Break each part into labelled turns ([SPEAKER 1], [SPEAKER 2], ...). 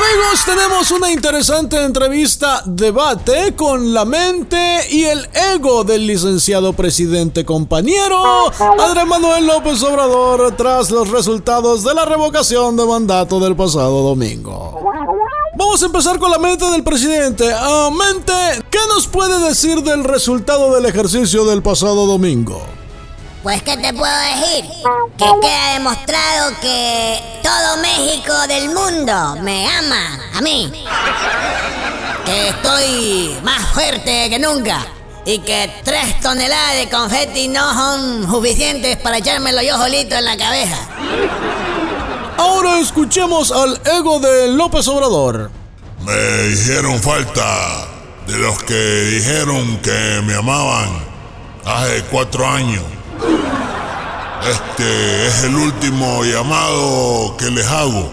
[SPEAKER 1] Amigos, tenemos una interesante entrevista, debate con la mente y el ego del licenciado presidente compañero Andrés Manuel López Obrador tras los resultados de la revocación de mandato del pasado domingo. Vamos a empezar con la mente del presidente. Ah, mente, ¿qué nos puede decir del resultado del ejercicio del pasado domingo?
[SPEAKER 2] Pues, ¿qué te puedo decir? Que queda demostrado que todo México del mundo me ama a mí. Que estoy más fuerte que nunca. Y que tres toneladas de confeti no son suficientes para echármelo yo solito en la cabeza.
[SPEAKER 1] Ahora escuchemos al ego de López Obrador.
[SPEAKER 3] Me hicieron falta de los que dijeron que me amaban hace cuatro años. Este es el último llamado que les hago.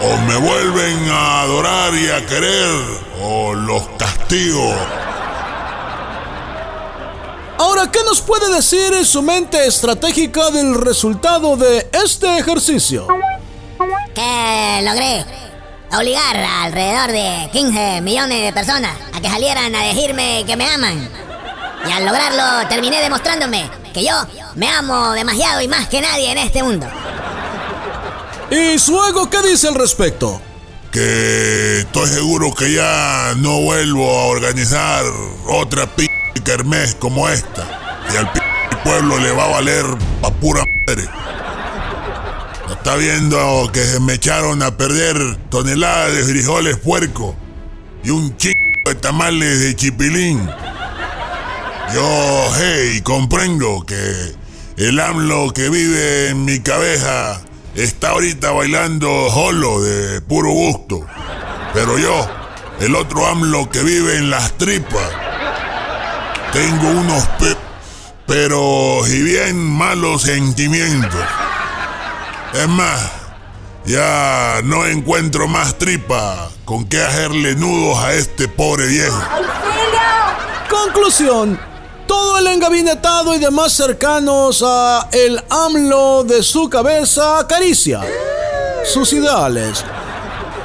[SPEAKER 3] O me vuelven a adorar y a querer, o los castigo.
[SPEAKER 1] Ahora, ¿qué nos puede decir su mente estratégica del resultado de este ejercicio?
[SPEAKER 2] Que logré obligar a alrededor de 15 millones de personas a que salieran a decirme que me aman. Y al lograrlo terminé demostrándome que yo me amo demasiado y más que nadie en este mundo.
[SPEAKER 1] ¿Y su ego qué dice al respecto?
[SPEAKER 3] Que estoy seguro que ya no vuelvo a organizar otra p kermés como esta. Y al p pueblo le va a valer pa' pura madre. ¿No está viendo que se me echaron a perder toneladas de frijoles puerco y un chingo de tamales de chipilín? Yo, hey, comprendo que el AMLO que vive en mi cabeza está ahorita bailando solo de puro gusto. Pero yo, el otro AMLO que vive en las tripas, tengo unos pe pero y bien malos sentimientos. Es más, ya no encuentro más tripa con qué hacerle nudos a este pobre viejo.
[SPEAKER 1] Conclusión. Todo el engabinetado y demás cercanos a el AMLO de su cabeza acaricia sus ideales.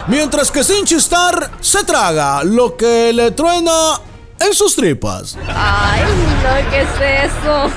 [SPEAKER 1] Mientras que sin chistar se traga lo que le truena en sus tripas.
[SPEAKER 4] Ay, no, ¿qué es eso?